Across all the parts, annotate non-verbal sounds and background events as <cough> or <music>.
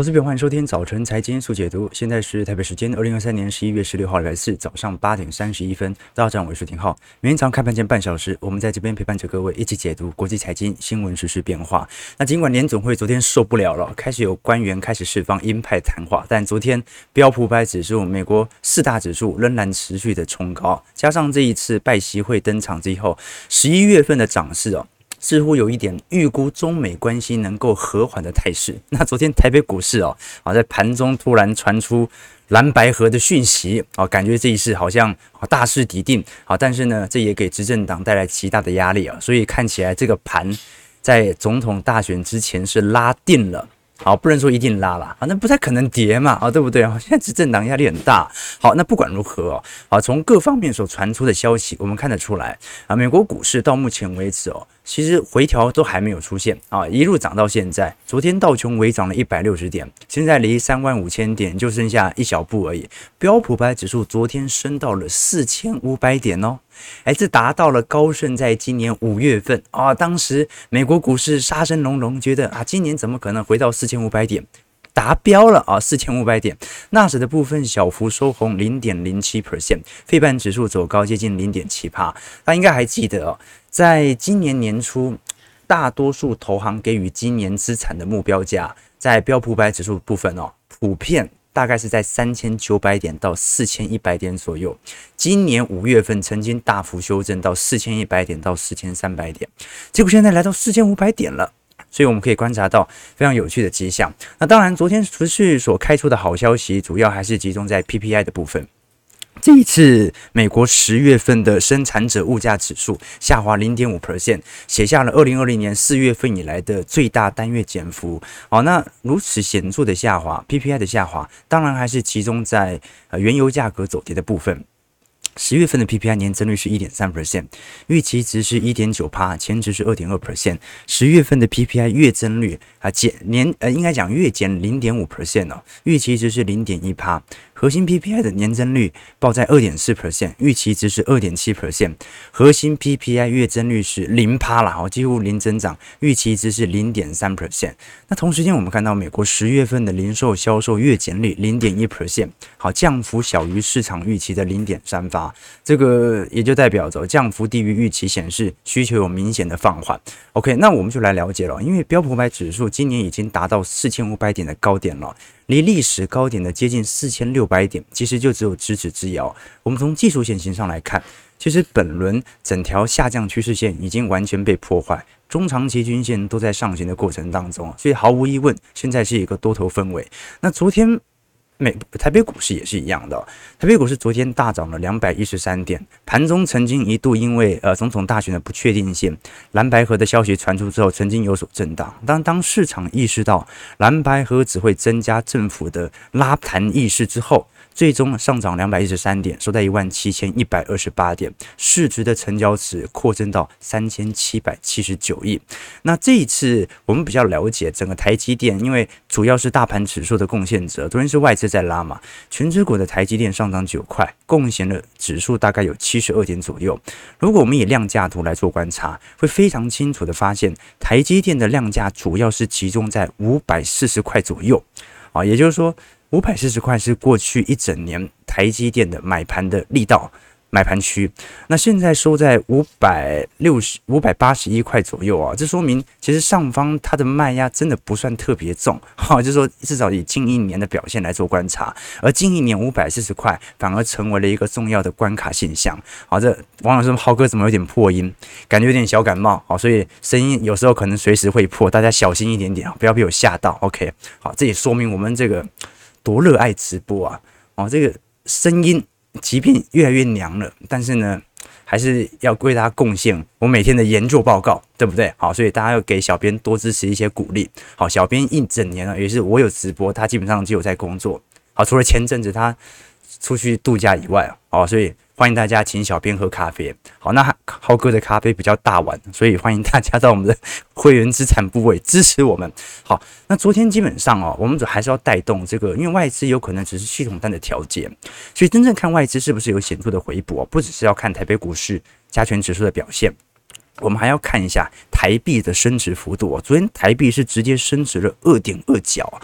我是表，欢迎收听早晨财经速解读。现在是台北时间二零二三年十一月十六号礼拜四早上八点三十一分。大家好，我是廷浩。每天早上开盘前半小时，我们在这边陪伴着各位一起解读国际财经新闻、时事变化。那尽管联总会昨天受不了了，开始有官员开始释放鹰派谈话，但昨天标普五百指数、美国四大指数仍然持续的冲高，加上这一次拜习会登场之后，十一月份的涨势哦。似乎有一点预估中美关系能够和缓的态势。<laughs> 那昨天台北股市哦，啊，在盘中突然传出蓝白河的讯息，啊，感觉这一次好像大势已定，啊，但是呢，这也给执政党带来极大的压力啊，所以看起来这个盘在总统大选之前是拉定了。好，不能说一定拉了啊，那不太可能跌嘛，啊，对不对啊？现在执政党压力很大。好，那不管如何哦，啊，从各方面所传出的消息，我们看得出来啊，美国股市到目前为止哦。其实回调都还没有出现啊，一路涨到现在。昨天道琼微涨了一百六十点，现在离三万五千点就剩下一小步而已。标普百指数昨天升到了四千五百点哦，哎，这达到了高盛在今年五月份啊，当时美国股市杀声隆隆，觉得啊，今年怎么可能回到四千五百点？达标了啊，四千五百点。纳指的部分小幅收红零点零七 percent，费半指数走高接近零点七趴。大家应该还记得哦。在今年年初，大多数投行给予今年资产的目标价，在标普百指数部分哦，普遍大概是在三千九百点到四千一百点左右。今年五月份曾经大幅修正到四千一百点到四千三百点，结果现在来到四千五百点了，所以我们可以观察到非常有趣的迹象。那当然，昨天持续所开出的好消息，主要还是集中在 PPI 的部分。这一次，美国十月份的生产者物价指数下滑零点五 percent，写下了二零二零年四月份以来的最大单月减幅。好，那如此显著的下滑，PPI 的下滑，当然还是集中在呃原油价格走跌的部分。十月份的 PPI 年增率是一点三 percent，预期值是一点九趴，前值是二点二 percent。十月份的 PPI 月增率啊减年呃应该讲月减零点五 percent 哦，预期值是零点一趴。核心 PPI 的年增率报在二点四 percent，预期值是二点七 percent。核心 PPI 月增率是零趴了，哦，几乎零增长，预期值是零点三 percent。那同时间，我们看到美国十月份的零售销售月减率零点一 percent，好，降幅小于市场预期的零点三八，这个也就代表着降幅低于预期，显示需求有明显的放缓。OK，那我们就来了解了，因为标普五百指数今年已经达到四千五百点的高点了。离历史高点的接近四千六百点，其实就只有咫尺之遥。我们从技术线型上来看，其实本轮整条下降趋势线已经完全被破坏，中长期均线都在上行的过程当中，所以毫无疑问，现在是一个多头氛围。那昨天。美台北股市也是一样的，台北股市昨天大涨了两百一十三点，盘中曾经一度因为呃总统大选的不确定性，蓝白河的消息传出之后，曾经有所震荡。当当市场意识到蓝白河只会增加政府的拉盘意识之后。最终上涨两百一十三点，收在一万七千一百二十八点，市值的成交值扩增到三千七百七十九亿。那这一次我们比较了解整个台积电，因为主要是大盘指数的贡献者，昨天是外资在拉嘛，权值股的台积电上涨九块，贡献了指数大概有七十二点左右。如果我们以量价图来做观察，会非常清楚的发现，台积电的量价主要是集中在五百四十块左右啊，也就是说。五百四十块是过去一整年台积电的买盘的力道，买盘区。那现在收在五百六十五百八十一块左右啊，这说明其实上方它的卖压真的不算特别重，哈，就是说至少以近一年的表现来做观察，而近一年五百四十块反而成为了一个重要的关卡现象。好，这网友说浩哥怎么有点破音，感觉有点小感冒，好，所以声音有时候可能随时会破，大家小心一点点，不要被我吓到。OK，好，这也说明我们这个。多热爱直播啊！哦，这个声音即便越来越娘了，但是呢，还是要为大家贡献我每天的研究报告，对不对？好，所以大家要给小编多支持一些鼓励。好，小编一整年了，也是我有直播，他基本上就有在工作。好，除了前阵子他出去度假以外，哦，所以。欢迎大家请小编喝咖啡。好，那浩哥的咖啡比较大碗，所以欢迎大家到我们的会员资产部位支持我们。好，<laughs> 那昨天基本上哦，我们主还是要带动这个，因为外资有可能只是系统单的调节，所以真正看外资是不是有显著的回补，不只是要看台北股市加权指数的表现，我们还要看一下台币的升值幅度。昨天台币是直接升值了二点二角。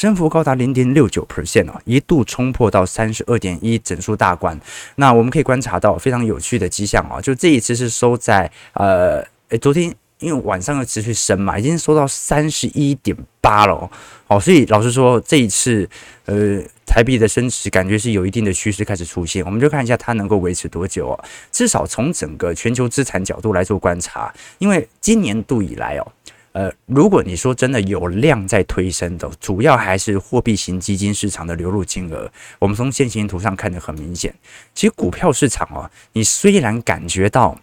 升幅高达零点六九 percent 哦，一度冲破到三十二点一整数大关。那我们可以观察到非常有趣的迹象啊，就这一次是收在呃，诶，昨天因为晚上又持续升嘛，已经收到三十一点八了哦，所以老实说这一次呃。台币的升值感觉是有一定的趋势开始出现，我们就看一下它能够维持多久哦。至少从整个全球资产角度来做观察，因为今年度以来哦，呃，如果你说真的有量在推升的，主要还是货币型基金市场的流入金额。我们从线形图上看得很明显，其实股票市场哦，你虽然感觉到，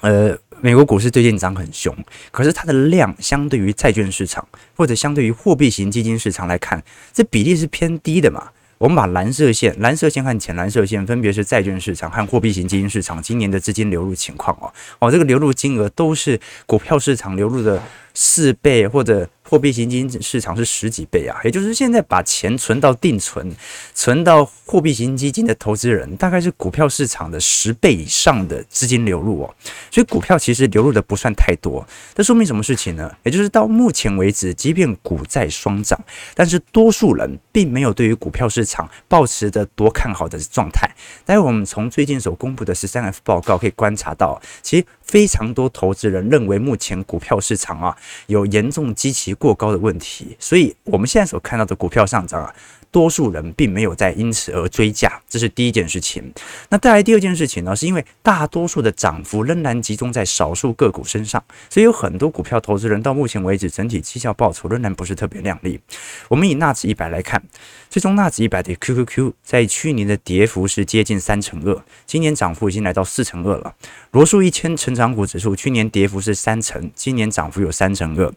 呃。美国股市最近涨很凶，可是它的量相对于债券市场或者相对于货币型基金市场来看，这比例是偏低的嘛。我们把蓝色线、蓝色线和浅蓝色线分别是债券市场和货币型基金市场今年的资金流入情况哦。哦，这个流入金额都是股票市场流入的四倍或者。货币型基金市场是十几倍啊，也就是现在把钱存到定存、存到货币型基金的投资人，大概是股票市场的十倍以上的资金流入哦。所以股票其实流入的不算太多，这说明什么事情呢？也就是到目前为止，即便股债双涨，但是多数人并没有对于股票市场抱持着多看好的状态。待会我们从最近所公布的十三 F 报告可以观察到，其实非常多投资人认为目前股票市场啊有严重基期过高的问题，所以我们现在所看到的股票上涨啊，多数人并没有在因此而追价，这是第一件事情。那带来第二件事情呢，是因为大多数的涨幅仍然集中在少数个股身上，所以有很多股票投资人到目前为止整体绩效报酬仍然不是特别亮丽。我们以纳指一百来看，最终纳指一百的 QQQ 在去年的跌幅是接近三成二，今年涨幅已经来到四成二了。罗素一千成长股指数去年跌幅是三成，今年涨幅有三成二。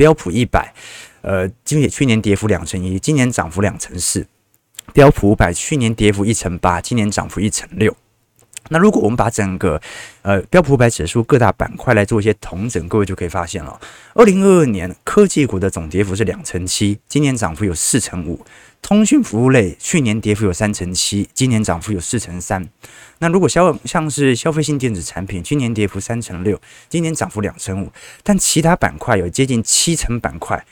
标普一百，呃，今年去年跌幅两成一，今年涨幅两成四。标普五百去年跌幅一成八，今年涨幅一成六。那如果我们把整个呃标普五百指数各大板块来做一些同整，各位就可以发现了，二零二二年科技股的总跌幅是两成七，今年涨幅有四成五。通讯服务类去年跌幅有三成七，今年涨幅有四成三。那如果消像是消费性电子产品，去年跌幅三成六，今年涨幅两成五。但其他板块有接近七成板块，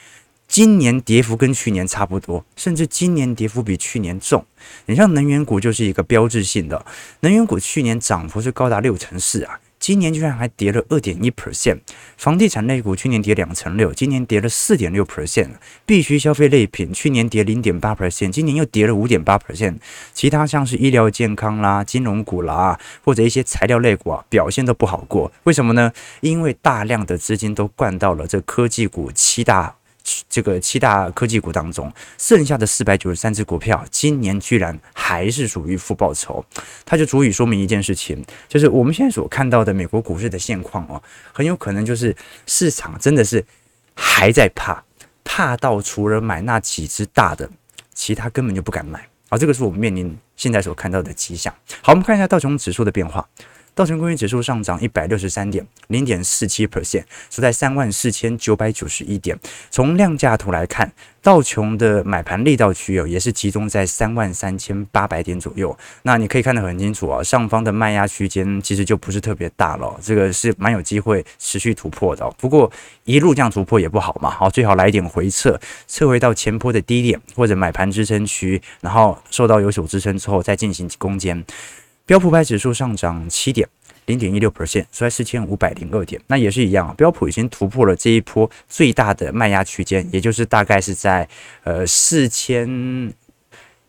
今年跌幅跟去年差不多，甚至今年跌幅比去年重。你像能源股就是一个标志性的，能源股去年涨幅是高达六成四啊。今年居然还跌了二点一 percent，房地产类股去年跌两成六，今年跌了四点六 percent，必需消费类品去年跌零点八 percent，今年又跌了五点八 percent，其他像是医疗健康啦、金融股啦，或者一些材料类股啊，表现都不好过。为什么呢？因为大量的资金都灌到了这科技股七大。这个七大科技股当中，剩下的四百九十三只股票，今年居然还是属于负报酬，它就足以说明一件事情，就是我们现在所看到的美国股市的现况哦，很有可能就是市场真的是还在怕，怕到除了买那几只大的，其他根本就不敢买。好，这个是我们面临现在所看到的迹象。好，我们看一下道琼指数的变化。道琼工业指数上涨一百六十三点，零点四七 percent，收在三万四千九百九十一点。从量价图来看，道琼的买盘力道区有也是集中在三万三千八百点左右。那你可以看得很清楚啊，上方的卖压区间其实就不是特别大了，这个是蛮有机会持续突破的。不过一路这样突破也不好嘛，好，最好来一点回撤，撤回到前坡的低点或者买盘支撑区，然后受到有所支撑之后再进行攻坚。标普百指数上涨七点，零点一六 percent，收在四千五百零二点。那也是一样，标普已经突破了这一波最大的卖压区间，也就是大概是在呃四千。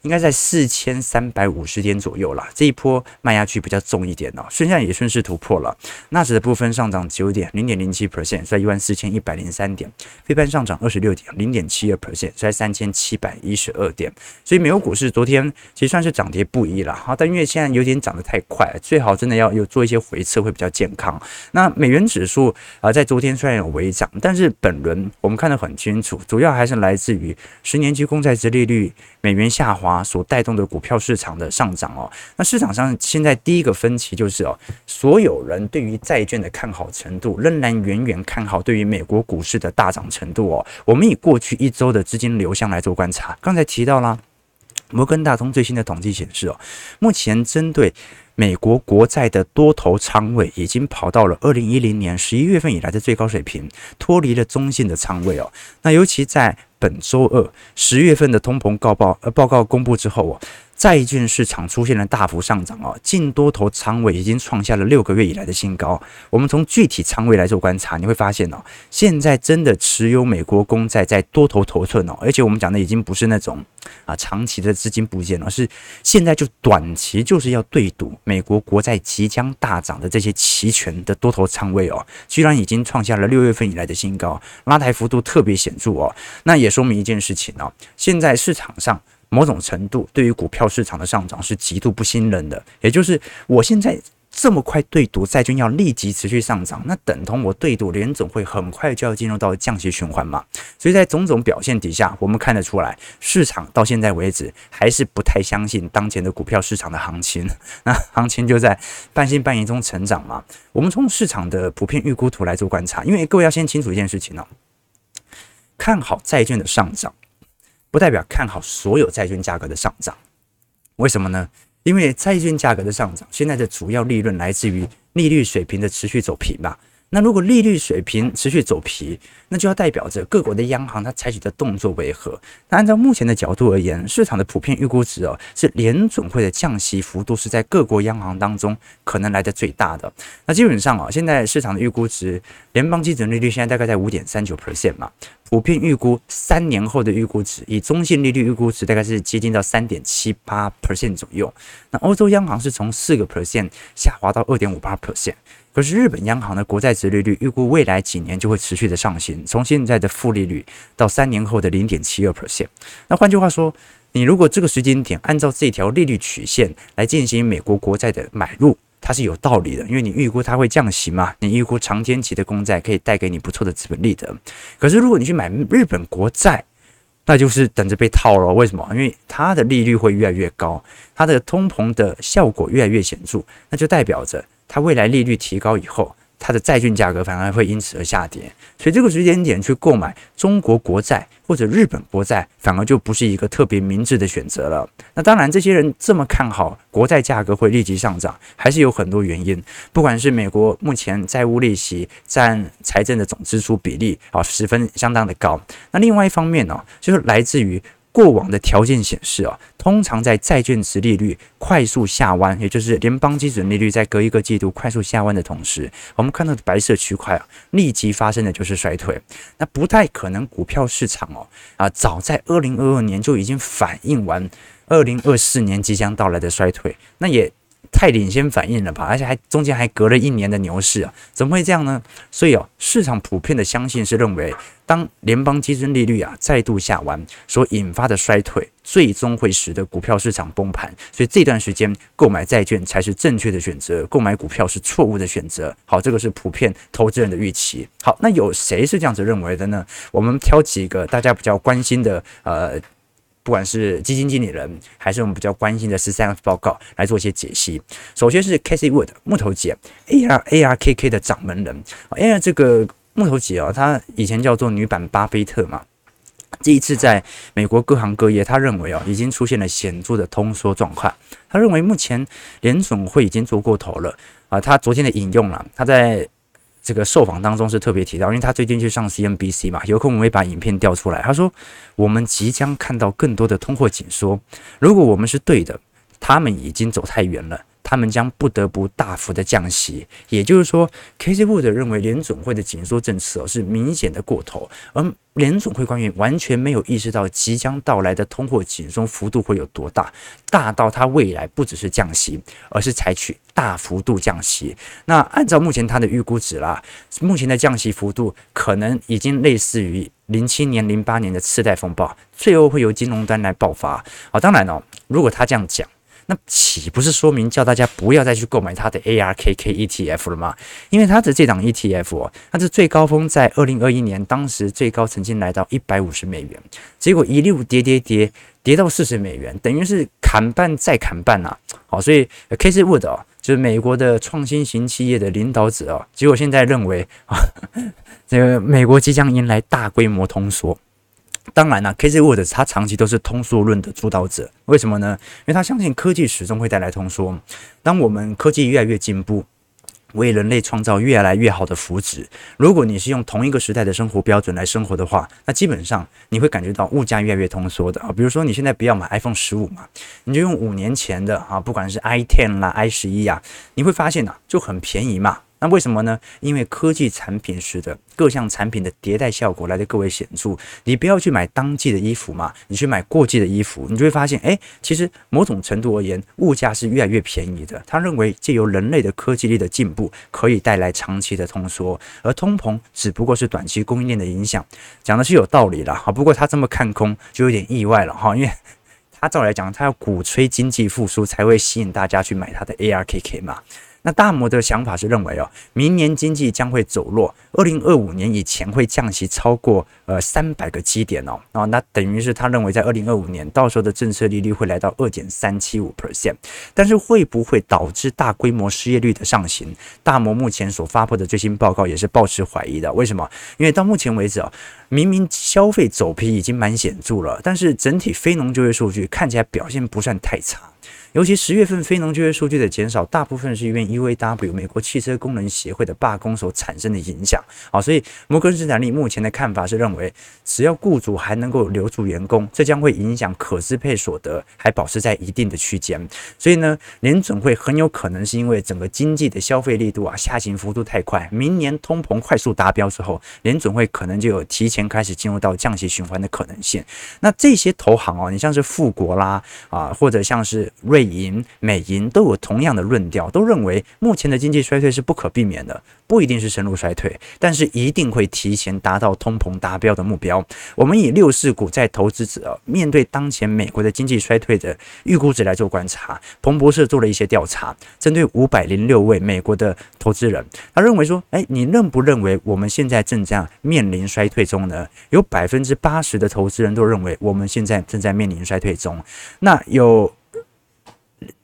应该在四千三百五十点左右了，这一波卖压区比较重一点哦，现在也顺势突破了。纳指的部分上涨九点，零点零七 percent，在一万四千一百零三点。费半上涨二十六点，零点七二 percent，在三千七百一十二点。所以美国股市昨天其实算是涨跌不一了哈，但因为现在有点涨得太快，最好真的要有做一些回撤会比较健康。那美元指数啊，在昨天虽然有微涨，但是本轮我们看得很清楚，主要还是来自于十年期公债殖利率美元下滑。啊，所带动的股票市场的上涨哦，那市场上现在第一个分歧就是哦，所有人对于债券的看好程度仍然远远看好对于美国股市的大涨程度哦。我们以过去一周的资金流向来做观察，刚才提到了。摩根大通最新的统计显示哦，目前针对美国国债的多头仓位已经跑到了二零一零年十一月份以来的最高水平，脱离了中性的仓位哦。那尤其在本周二十月份的通膨告报呃报告公布之后哦，债券市场出现了大幅上涨哦，净多头仓位已经创下了六个月以来的新高。我们从具体仓位来做观察，你会发现哦，现在真的持有美国公债在多头头寸哦，而且我们讲的已经不是那种啊长期的资金部件，而是现在就短期就是要对赌美国国债即将大涨的这些期权的多头仓位哦，居然已经创下了六月份以来的新高，拉抬幅度特别显著哦。那也说明一件事情哦，现在市场上。某种程度对于股票市场的上涨是极度不信任的，也就是我现在这么快对赌债券要立即持续上涨，那等同我对赌联总会很快就要进入到降息循环嘛。所以在种种表现底下，我们看得出来，市场到现在为止还是不太相信当前的股票市场的行情，<laughs> 那行情就在半信半疑中成长嘛。我们从市场的普遍预估图来做观察，因为各位要先清楚一件事情哦，看好债券的上涨。不代表看好所有债券价格的上涨，为什么呢？因为债券价格的上涨，现在的主要利润来自于利率水平的持续走平吧。那如果利率水平持续走皮，那就要代表着各国的央行它采取的动作为何？那按照目前的角度而言，市场的普遍预估值哦，是联准会的降息幅度是在各国央行当中可能来的最大的。那基本上啊，现在市场的预估值，联邦基准利率现在大概在五点三九 percent 嘛。普遍预估三年后的预估值，以中性利率预估值大概是接近到三点七八 percent 左右。那欧洲央行是从四个 percent 下滑到二点五八 percent。可是日本央行的国债殖利率预估未来几年就会持续的上行，从现在的负利率到三年后的零点七二 percent。那换句话说，你如果这个时间点按照这条利率曲线来进行美国国债的买入。它是有道理的，因为你预估它会降息嘛，你预估长天期的公债可以带给你不错的资本利得。可是如果你去买日本国债，那就是等着被套了。为什么？因为它的利率会越来越高，它的通膨的效果越来越显著，那就代表着它未来利率提高以后。它的债券价格反而会因此而下跌，所以这个时间点去购买中国国债或者日本国债，反而就不是一个特别明智的选择了。那当然，这些人这么看好国债价格会立即上涨，还是有很多原因。不管是美国目前债务利息占财政的总支出比例啊，十分相当的高。那另外一方面呢，就是来自于。过往的条件显示啊，通常在债券殖利率快速下弯，也就是联邦基准利率在隔一个季度快速下弯的同时，我们看到的白色区块啊，立即发生的就是衰退。那不太可能，股票市场哦啊，早在二零二二年就已经反映完二零二四年即将到来的衰退，那也。太领先反应了吧，而且还中间还隔了一年的牛市啊，怎么会这样呢？所以哦，市场普遍的相信是认为，当联邦基金利率啊再度下完所引发的衰退，最终会使得股票市场崩盘，所以这段时间购买债券才是正确的选择，购买股票是错误的选择。好，这个是普遍投资人的预期。好，那有谁是这样子认为的呢？我们挑几个大家比较关心的，呃。不管是基金经理人，还是我们比较关心的十三 F 报告来做一些解析。首先是 Cathie Wood 木头姐，AR ARKK 的掌门人。AR 这个木头姐啊，她以前叫做女版巴菲特嘛。这一次在美国各行各业，他认为啊，已经出现了显著的通缩状况。他认为目前联总会已经做过头了啊。他昨天的引用了，他在。这个受访当中是特别提到，因为他最近去上 CNBC 嘛，有空我会把影片调出来。他说：“我们即将看到更多的通货紧缩，如果我们是对的，他们已经走太远了。”他们将不得不大幅的降息，也就是说 k c Wood 认为联总会的紧缩政策是明显的过头，而联总会官员完全没有意识到即将到来的通货紧缩幅度会有多大，大到他未来不只是降息，而是采取大幅度降息。那按照目前他的预估值啦，目前的降息幅度可能已经类似于零七年、零八年的次贷风暴，最后会由金融端来爆发。好，当然哦，如果他这样讲。那岂不是说明叫大家不要再去购买它的 ARKK ETF 了吗？因为它的这档 ETF 哦，它的最高峰在二零二一年，当时最高曾经来到一百五十美元，结果一路跌跌跌跌到四十美元，等于是砍半再砍半啊！好，所以 Cathie Wood 哦，就是美国的创新型企业的领导者啊，结果现在认为啊，<laughs> 这个美国即将迎来大规模通缩。当然了，K Z Woods 他长期都是通缩论的主导者，为什么呢？因为他相信科技始终会带来通缩。当我们科技越来越进步，为人类创造越来越好的福祉，如果你是用同一个时代的生活标准来生活的话，那基本上你会感觉到物价越来越通缩的啊。比如说你现在不要买 iPhone 十五嘛，你就用五年前的啊，不管是 i ten 啦、i 十一呀，你会发现呐、就很便宜嘛。那为什么呢？因为科技产品使得各项产品的迭代效果来得更为显著。你不要去买当季的衣服嘛，你去买过季的衣服，你就会发现，哎，其实某种程度而言，物价是越来越便宜的。他认为借由人类的科技力的进步，可以带来长期的通缩，而通膨只不过是短期供应链的影响。讲的是有道理了哈，不过他这么看空就有点意外了哈，因为 <laughs> 他照来讲，他要鼓吹经济复苏才会吸引大家去买他的 ARKK 嘛。那大摩的想法是认为哦，明年经济将会走弱，二零二五年以前会降息超过呃三百个基点哦，啊，那等于是他认为在二零二五年到时候的政策利率会来到二点三七五 percent，但是会不会导致大规模失业率的上行？大摩目前所发布的最新报告也是抱持怀疑的。为什么？因为到目前为止啊，明明消费走皮已经蛮显著了，但是整体非农就业数据看起来表现不算太差。尤其十月份非农就业数据的减少，大部分是因为 UAW 美国汽车工人协会的罢工所产生的影响。好，所以摩根士丹利目前的看法是认为，只要雇主还能够留住员工，这将会影响可支配所得还保持在一定的区间。所以呢，联准会很有可能是因为整个经济的消费力度啊下行幅度太快，明年通膨快速达标之后，联准会可能就有提前开始进入到降息循环的可能性。那这些投行哦，你像是富国啦啊，或者像是瑞。美银、美银都有同样的论调，都认为目前的经济衰退是不可避免的，不一定是深入衰退，但是一定会提前达到通膨达标的目标。我们以六四股在投资者面对当前美国的经济衰退的预估值来做观察，彭博社做了一些调查，针对五百零六位美国的投资人，他认为说，哎，你认不认为我们现在正在面临衰退中呢？有百分之八十的投资人都认为我们现在正在面临衰退中。那有。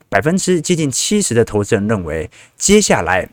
百分之接近七十的投资人认为，接下来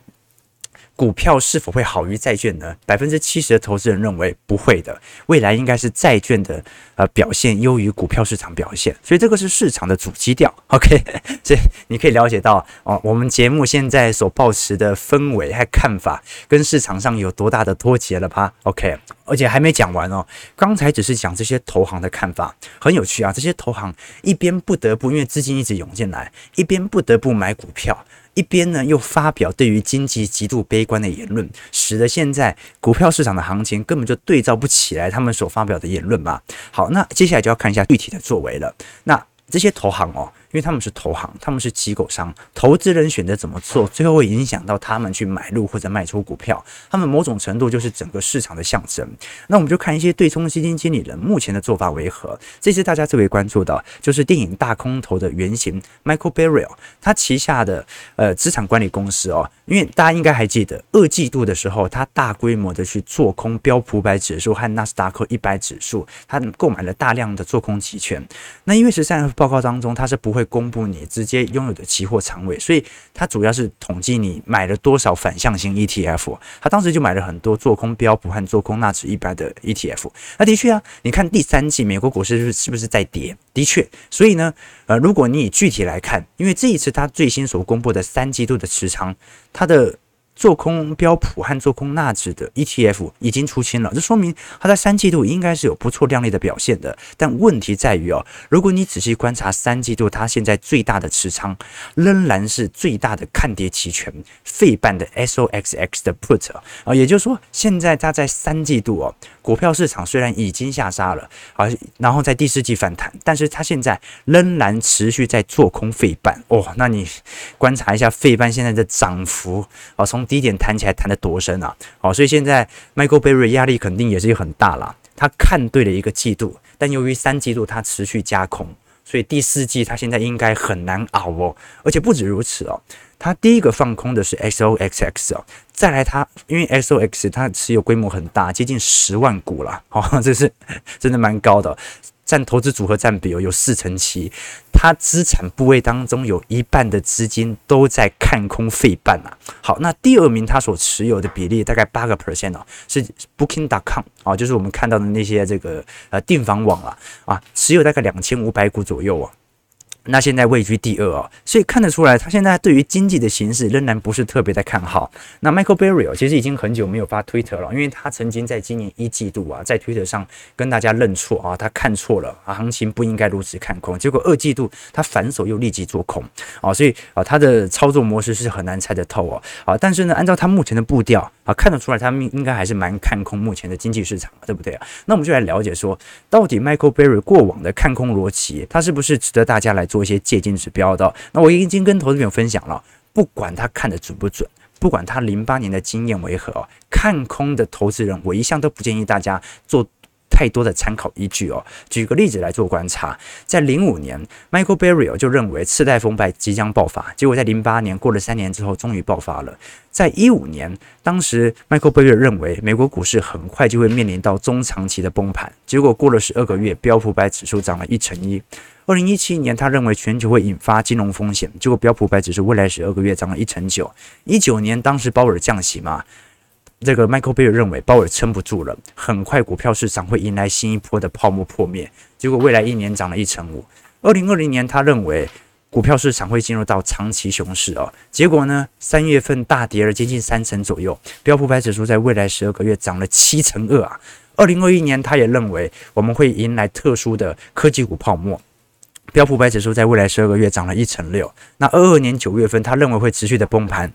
股票是否会好于债券呢？百分之七十的投资人认为不会的，未来应该是债券的呃表现优于股票市场表现，所以这个是市场的主基调。OK，<laughs> 所以你可以了解到哦，我们节目现在所抱持的氛围和看法，跟市场上有多大的脱节了吧？OK。而且还没讲完哦，刚才只是讲这些投行的看法，很有趣啊。这些投行一边不得不因为资金一直涌进来，一边不得不买股票，一边呢又发表对于经济极度悲观的言论，使得现在股票市场的行情根本就对照不起来他们所发表的言论嘛。好，那接下来就要看一下具体的作为了。那这些投行哦。因为他们是投行，他们是机构商，投资人选择怎么做，最后会影响到他们去买入或者卖出股票。他们某种程度就是整个市场的象征。那我们就看一些对冲基金经理人目前的做法为何。这次大家最为关注的，就是电影大空头的原型 Michael Burry，他旗下的呃资产管理公司哦。因为大家应该还记得，二季度的时候，他大规模的去做空标普百指数和纳斯达克一百指数，他购买了大量的做空期权。那因为十三 F 报告当中，他是不会。会公布你直接拥有的期货仓位，所以它主要是统计你买了多少反向型 ETF。他当时就买了很多做空标普和做空纳指一百的 ETF。那的确啊，你看第三季美国股市是是不是在跌？的确，所以呢，呃，如果你以具体来看，因为这一次他最新所公布的三季度的持仓，它的。做空标普和做空纳指的 ETF 已经出清了，这说明它在三季度应该是有不错亮丽的表现的。但问题在于哦，如果你仔细观察三季度，它现在最大的持仓仍然是最大的看跌期权费半的 SOXX 的 Put 啊，也就是说，现在它在三季度哦，股票市场虽然已经下杀了啊，然后在第四季反弹，但是它现在仍然持续在做空费半哦。那你观察一下费半现在的涨幅啊，从低点弹起来弹得多深啊！好，所以现在 Michael Burry 压力肯定也是很大啦。他看对了一个季度，但由于三季度他持续加空，所以第四季他现在应该很难熬哦。而且不止如此哦，他第一个放空的是 XOXX 哦，再来他因为 XOX 它持有规模很大，接近十万股了，哦，这是真的蛮高的。占投资组合占比有有四成七，他资产部位当中有一半的资金都在看空费半啊。好，那第二名他所持有的比例大概八个 percent 哦，是 Booking.com 啊，就是我们看到的那些这个呃订房网啊啊，持有大概两千五百股左右啊。那现在位居第二哦，所以看得出来，他现在对于经济的形势仍然不是特别的看好。那 Michael Burry 哦，其实已经很久没有发推特了，因为他曾经在今年一季度啊，在推特上跟大家认错啊，他看错了啊，行情不应该如此看空。结果二季度他反手又立即做空啊，所以啊，他的操作模式是很难猜得透哦。啊，但是呢，按照他目前的步调啊，看得出来他们应该还是蛮看空目前的经济市场，对不对啊？那我们就来了解说，到底 Michael Burry 过往的看空逻辑，他是不是值得大家来做一些借鉴指标的，那我已经跟投资朋友分享了，不管他看的准不准，不管他零八年的经验为何，看空的投资人，我一向都不建议大家做太多的参考依据哦。举个例子来做观察，在零五年，Michael Burry 就认为次贷风暴即将爆发，结果在零八年过了三年之后，终于爆发了。在一五年，当时 Michael Burry 认为美国股市很快就会面临到中长期的崩盘，结果过了十二个月，标普五百指数涨了一成一。二零一七年，他认为全球会引发金融风险，结果标普五百指数未来十二个月涨了一成九。一九年，当时鲍尔降息嘛，这个 Michael Burry 认为鲍尔撑不住了，很快股票市场会迎来新一波的泡沫破灭，结果未来一年涨了一成五。二零二零年，他认为股票市场会进入到长期熊市哦，结果呢，三月份大跌了接近三成左右，标普五百指数在未来十二个月涨了七成二啊。二零二一年，他也认为我们会迎来特殊的科技股泡沫。标普五百指数在未来十二个月涨了一成六，那二二年九月份，他认为会持续的崩盘，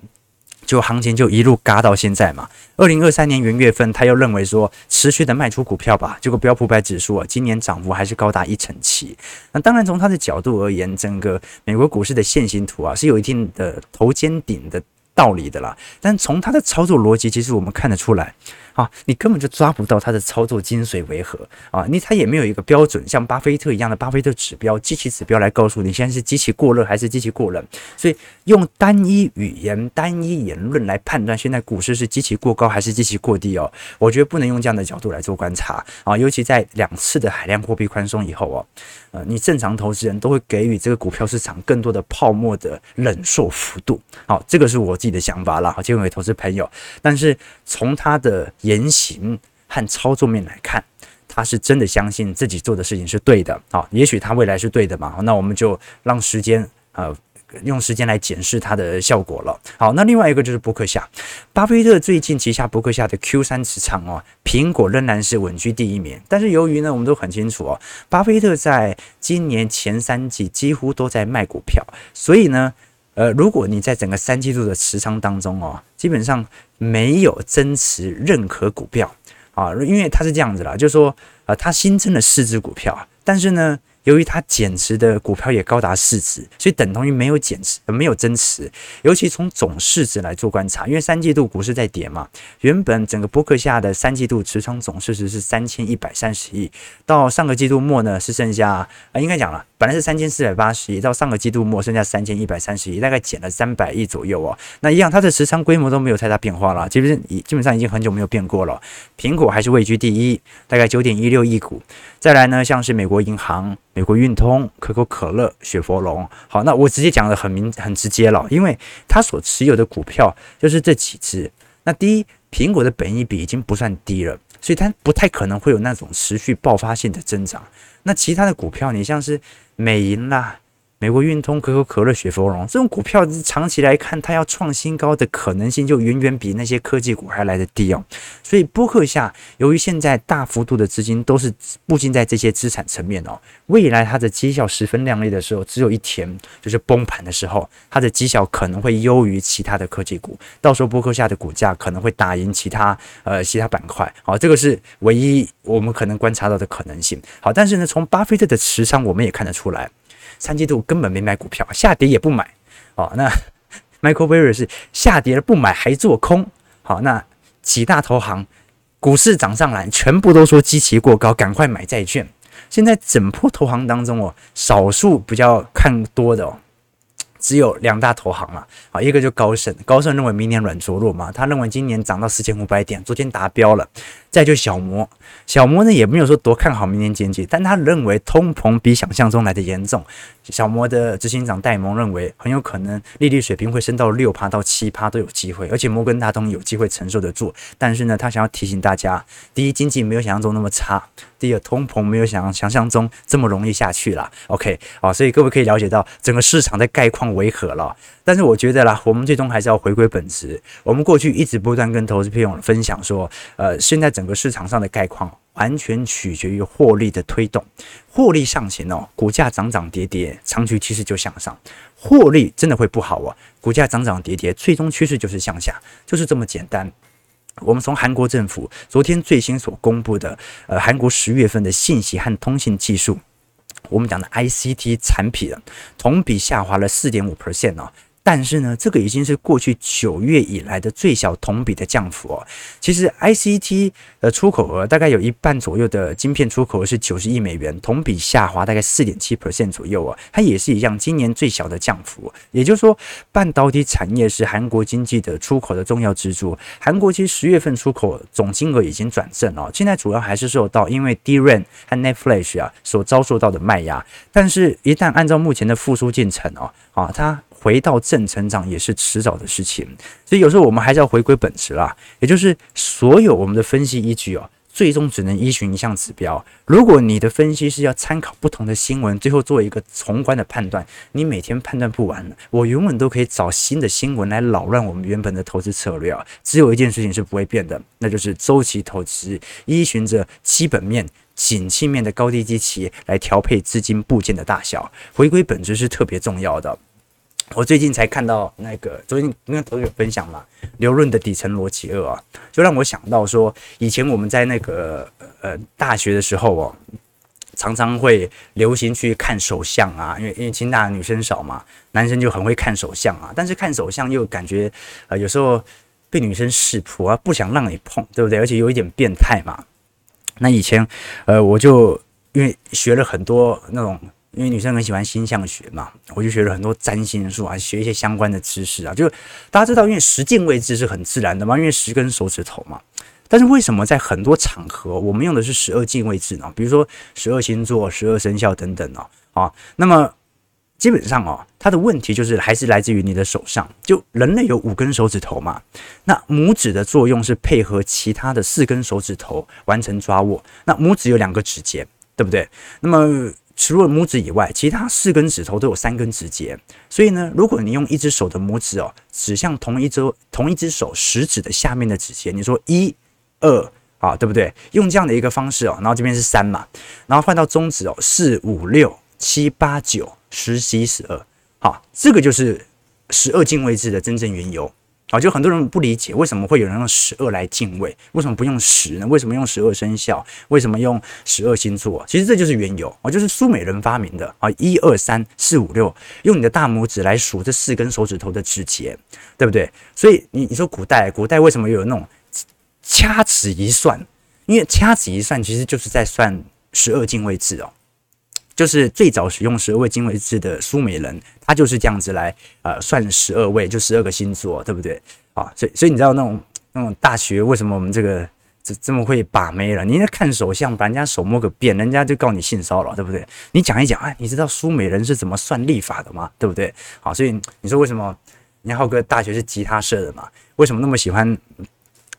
就行情就一路嘎到现在嘛。二零二三年元月份，他又认为说持续的卖出股票吧，结果标普百指数啊，今年涨幅还是高达一成七。那当然从他的角度而言，整个美国股市的线形图啊，是有一定的头肩顶的道理的啦。但从他的操作逻辑，其实我们看得出来。啊，你根本就抓不到它的操作精髓为何啊？你它也没有一个标准，像巴菲特一样的巴菲特指标、机器指标来告诉你现在是机器过热还是机器过冷。所以用单一语言、单一言论来判断现在股市是机器过高还是机器过低哦，我觉得不能用这样的角度来做观察啊。尤其在两次的海量货币宽松以后哦，呃，你正常投资人都会给予这个股票市场更多的泡沫的忍受幅度。好，这个是我自己的想法啦。好，建议各位投资朋友，但是从他的。言行和操作面来看，他是真的相信自己做的事情是对的啊。也许他未来是对的嘛，那我们就让时间呃用时间来检视它的效果了。好，那另外一个就是波克夏，巴菲特最近旗下波克夏的 Q 三持仓哦，苹果仍然是稳居第一名。但是由于呢，我们都很清楚哦，巴菲特在今年前三季几乎都在卖股票，所以呢。呃，如果你在整个三季度的持仓当中哦，基本上没有增持任何股票啊，因为它是这样子啦，就是说，呃，它新增了四只股票，但是呢。由于它减持的股票也高达四只，所以等同于没有减持，没有增持。尤其从总市值来做观察，因为三季度股市在跌嘛，原本整个波克夏的三季度持仓总市值是三千一百三十亿，到上个季度末呢是剩下啊、应该讲了，本来是三千四百八十亿，到上个季度末剩下三千一百三十亿，大概减了三百亿左右哦。那一样，它的持仓规模都没有太大变化了，基本上基本上已经很久没有变过了。苹果还是位居第一，大概九点一六亿股。再来呢，像是美国银行、美国运通、可口可乐、雪佛龙。好，那我直接讲的很明很直接了，因为他所持有的股票就是这几只。那第一，苹果的本益比已经不算低了，所以它不太可能会有那种持续爆发性的增长。那其他的股票，你像是美银啦。美国运通、可口可乐、雪佛龙这种股票，长期来看，它要创新高的可能性就远远比那些科技股还来得低哦。所以，波克夏由于现在大幅度的资金都是布进在这些资产层面哦，未来它的绩效十分亮丽的时候，只有一天就是崩盘的时候，它的绩效可能会优于其他的科技股，到时候波克夏的股价可能会打赢其他呃其他板块。好，这个是唯一我们可能观察到的可能性。好，但是呢，从巴菲特的持仓我们也看得出来。三季度根本没买股票，下跌也不买。哦，那 <laughs> Michael Burry 是下跌了不买还做空。好，那几大投行股市涨上来，全部都说基期过高，赶快买债券。现在整波投行当中哦，少数比较看多的哦，只有两大投行了。啊，一个就高盛，高盛认为明年软着陆嘛，他认为今年涨到四千五百点，昨天达标了。再就小摩，小摩呢也没有说多看好明年经济，但他认为通膨比想象中来的严重。小摩的执行长戴蒙认为，很有可能利率水平会升到六趴到七趴都有机会，而且摩根大通有机会承受得住。但是呢，他想要提醒大家，第一，经济没有想象中那么差；第二，通膨没有想想象中这么容易下去了。OK，好，所以各位可以了解到整个市场的概况为何了。但是我觉得啦，我们最终还是要回归本质。我们过去一直不断跟投资朋友分享说，呃，现在整个市场上的概况完全取决于获利的推动，获利上行哦，股价涨涨跌跌，长期趋势就向上；获利真的会不好哦，股价涨涨跌跌，最终趋势就是向下，就是这么简单。我们从韩国政府昨天最新所公布的，呃，韩国十月份的信息和通信技术，我们讲的 ICT 产品，同比下滑了四点五 percent 哦。但是呢，这个已经是过去九月以来的最小同比的降幅哦。其实 ICT 的出口额大概有一半左右的晶片出口额是九十亿美元，同比下滑大概四点七 percent 左右啊。它也是一样，今年最小的降幅。也就是说，半导体产业是韩国经济的出口的重要支柱。韩国其实十月份出口总金额已经转正了，现在主要还是受到因为 d r a n 和 NAND Flash 啊所遭受到的卖压。但是，一旦按照目前的复苏进程哦，啊，它回到正成长也是迟早的事情，所以有时候我们还是要回归本质啦，也就是所有我们的分析依据哦，最终只能依循一项指标。如果你的分析是要参考不同的新闻，最后做一个宏观的判断，你每天判断不完，我永远都可以找新的新闻来扰乱我们原本的投资策略啊。只有一件事情是不会变的，那就是周期投资，依循着基本面、景气面的高低基期来调配资金部件的大小，回归本质是特别重要的。我最近才看到那个，昨天跟同学分享嘛，刘润的底层逻辑二啊，就让我想到说，以前我们在那个呃大学的时候哦，常常会流行去看手相啊，因为因为清大女生少嘛，男生就很会看手相啊，但是看手相又感觉呃有时候被女生识破啊，不想让你碰，对不对？而且有一点变态嘛。那以前呃我就因为学了很多那种。因为女生很喜欢星象学嘛，我就学了很多占星术啊，学一些相关的知识啊。就大家知道，因为十进位置是很自然的嘛，因为十根手指头嘛。但是为什么在很多场合我们用的是十二进位置呢？比如说十二星座、十二生肖等等呢？啊，那么基本上哦，它的问题就是还是来自于你的手上。就人类有五根手指头嘛，那拇指的作用是配合其他的四根手指头完成抓握。那拇指有两个指节，对不对？那么除了拇指以外，其他四根指头都有三根指节，所以呢，如果你用一只手的拇指哦，指向同一只同一只手食指的下面的指节，你说一、二啊，对不对？用这样的一个方式哦，然后这边是三嘛，然后换到中指哦，四、五、六、七、八、九、十、十一、十二，好，这个就是十二进位制的真正缘由。啊，就很多人不理解为什么会有人用十二来进位，为什么不用十呢？为什么用十二生肖？为什么用十二星座？其实这就是缘由啊，就是苏美人发明的啊，一二三四五六，用你的大拇指来数这四根手指头的指节，对不对？所以你你说古代古代为什么有那种掐指一算？因为掐指一算其实就是在算十二进位制哦。就是最早使用十二位经纬制的苏美人，他就是这样子来呃算十二位，就十二个星座，对不对？啊，所以所以你知道那种那种大学为什么我们这个这这么会把妹了？你在看手相，把人家手摸个遍，人家就告你性骚扰，对不对？你讲一讲，哎，你知道苏美人是怎么算历法的吗？对不对？好，所以你说为什么你浩哥大学是吉他社的嘛？为什么那么喜欢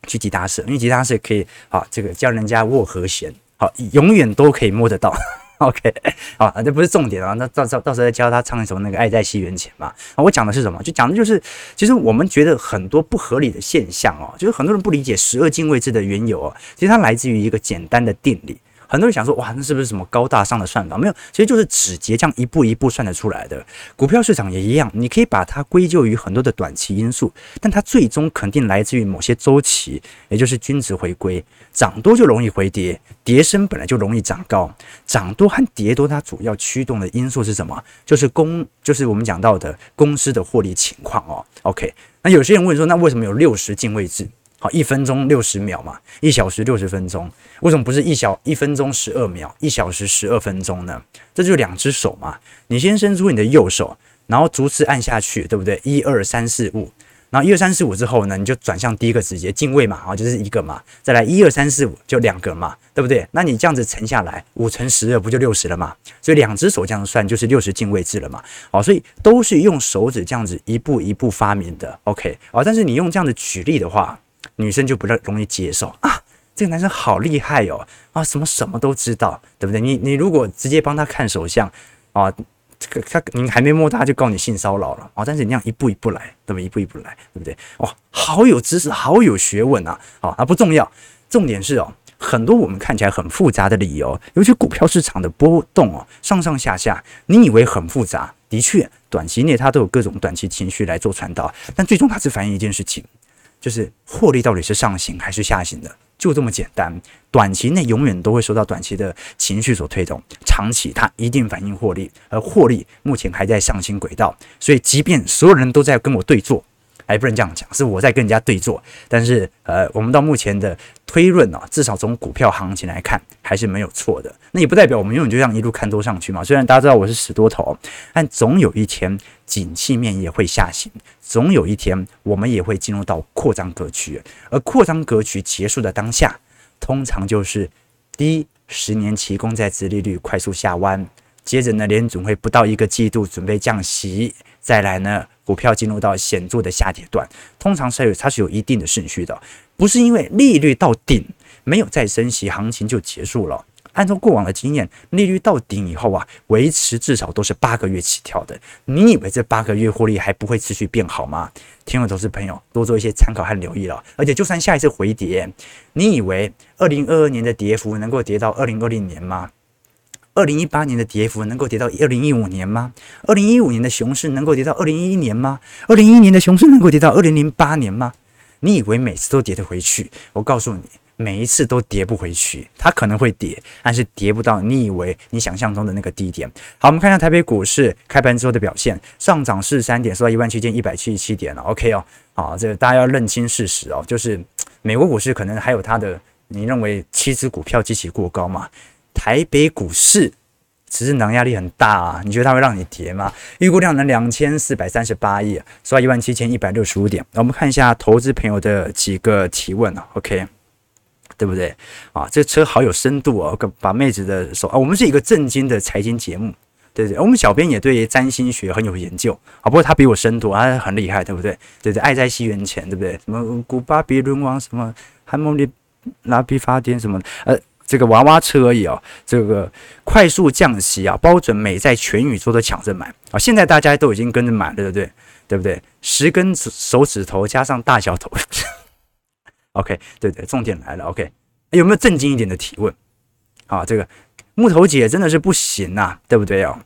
去吉他社？因为吉他社可以啊，这个教人家握和弦，好，永远都可以摸得到。<laughs> OK，好，这不是重点啊。那到到到时候再教他唱一首那个《爱在西元前》嘛。我讲的是什么？就讲的就是，其实我们觉得很多不合理的现象哦，就是很多人不理解十二进位制的缘由哦。其实它来自于一个简单的定理。很多人想说，哇，那是不是什么高大上的算法？没有，其实就是指节这样一步一步算得出来的。股票市场也一样，你可以把它归咎于很多的短期因素，但它最终肯定来自于某些周期，也就是均值回归。涨多就容易回跌，跌深本来就容易涨高。涨多和跌多，它主要驱动的因素是什么？就是公，就是我们讲到的公司的获利情况哦。OK，那有些人问说，那为什么有六十进位制？好，一分钟六十秒嘛，一小时六十分钟，为什么不是一小一分钟十二秒，一小时十二分钟呢？这就是两只手嘛，你先伸出你的右手，然后逐次按下去，对不对？一二三四五，然后一二三四五之后呢，你就转向第一个直节进位嘛，啊，就是一个嘛，再来一二三四五就两个嘛，对不对？那你这样子乘下来，五乘十二不就六十了嘛？所以两只手这样算就是六十进位制了嘛？好，所以都是用手指这样子一步一步发明的，OK？啊，但是你用这样子举例的话，女生就不太容易接受啊，这个男生好厉害哦，啊，什么什么都知道，对不对？你你如果直接帮他看手相啊。这个他你还没摸他就告你性骚扰了啊！但是你这样一步一步来，对不对？一步一步来，对不对？哇，好有知识，好有学问啊！好，那不重要，重点是哦，很多我们看起来很复杂的理由，尤其股票市场的波动哦，上上下下，你以为很复杂，的确，短期内它都有各种短期情绪来做传导，但最终它是反映一件事情，就是获利到底是上行还是下行的。就这么简单，短期内永远都会受到短期的情绪所推动，长期它一定反映获利，而获利目前还在上行轨道，所以即便所有人都在跟我对坐。哎，不能这样讲，是我在跟人家对坐。但是，呃，我们到目前的推论啊，至少从股票行情来看，还是没有错的。那也不代表我们永远就这样一路看多上去嘛。虽然大家知道我是死多头，但总有一天景气面也会下行，总有一天我们也会进入到扩张格局。而扩张格局结束的当下，通常就是第一，十年期公债殖利率快速下弯，接着呢，联准会不到一个季度准备降息，再来呢。股票进入到显著的下跌段，通常是有它是有一定的顺序的，不是因为利率到顶没有再升息，行情就结束了。按照过往的经验，利率到顶以后啊，维持至少都是八个月起跳的。你以为这八个月获利还不会持续变好吗？听众投资朋友多做一些参考和留意了。而且就算下一次回跌，你以为二零二二年的跌幅能够跌到二零二零年吗？二零一八年的跌幅能够跌到二零一五年吗？二零一五年的熊市能够跌到二零一一年吗？二零一一年的熊市能够跌到二零零八年吗？你以为每次都跌得回去？我告诉你，每一次都跌不回去。它可能会跌，但是跌不到你以为你想象中的那个低点。好，我们看一下台北股市开盘之后的表现，上涨四十三点，收到一万七千一百七十七点了。OK 哦，好，这个大家要认清事实哦，就是美国股市可能还有它的，你认为七只股票极其过高嘛？台北股市其实能压力很大啊，你觉得它会让你跌吗？预估量能两千四百三十八亿，收到一万七千一百六十五点。那我们看一下投资朋友的几个提问啊，OK，对不对啊？这车好有深度哦，把妹子的手啊，我们是一个正经的财经节目，对不对？我们小编也对占星学很有研究啊，不过他比我深度，他很厉害，对不对？对对，爱在西元前，对不对？什么古巴比伦王，什么汉谟里拉比法典，什么呃。这个娃娃车而已哦，这个快速降息啊，包准美债全宇宙都抢着买啊！现在大家都已经跟着买了，对不对？对不对？十根手指头加上大小头，<laughs> OK，对对，重点来了，OK，有没有正经一点的提问？啊，这个木头姐真的是不行呐、啊，对不对哦？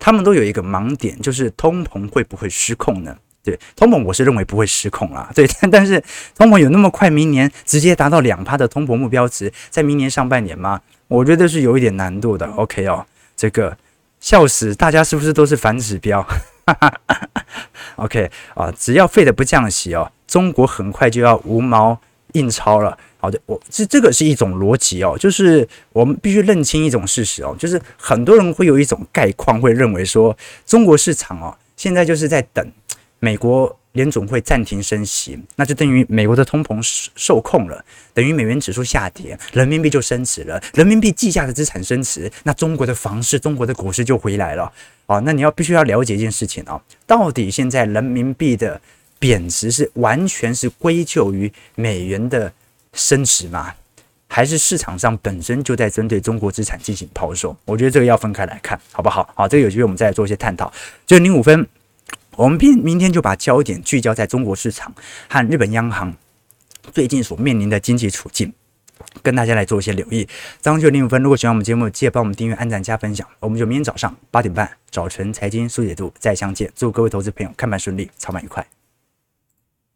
他们都有一个盲点，就是通膨会不会失控呢？对，通膨我是认为不会失控啦。对，但但是通膨有那么快，明年直接达到两趴的通膨目标值，在明年上半年吗？我觉得是有一点难度的。OK 哦，这个笑死，大家是不是都是反指标？哈哈哈 OK 啊，只要费的不降息哦，中国很快就要无毛印钞了。好的，我这这个是一种逻辑哦，就是我们必须认清一种事实哦，就是很多人会有一种概况，会认为说中国市场哦，现在就是在等。美国联总会暂停升息，那就等于美国的通膨受控了，等于美元指数下跌，人民币就升值了，人民币计价的资产升值，那中国的房市、中国的股市就回来了。啊，那你要必须要了解一件事情啊，到底现在人民币的贬值是完全是归咎于美元的升值吗？还是市场上本身就在针对中国资产进行抛售？我觉得这个要分开来看，好不好？好，这个有机会我们再来做一些探讨。就零五分。我们明明天就把焦点聚焦在中国市场和日本央行最近所面临的经济处境，跟大家来做一些留意。早上九零五分，如果喜欢我们节目，记得帮我们订阅、按赞、加分享。我们就明天早上八点半早晨财经速解读再相见。祝各位投资朋友看盘顺利，操盘愉快。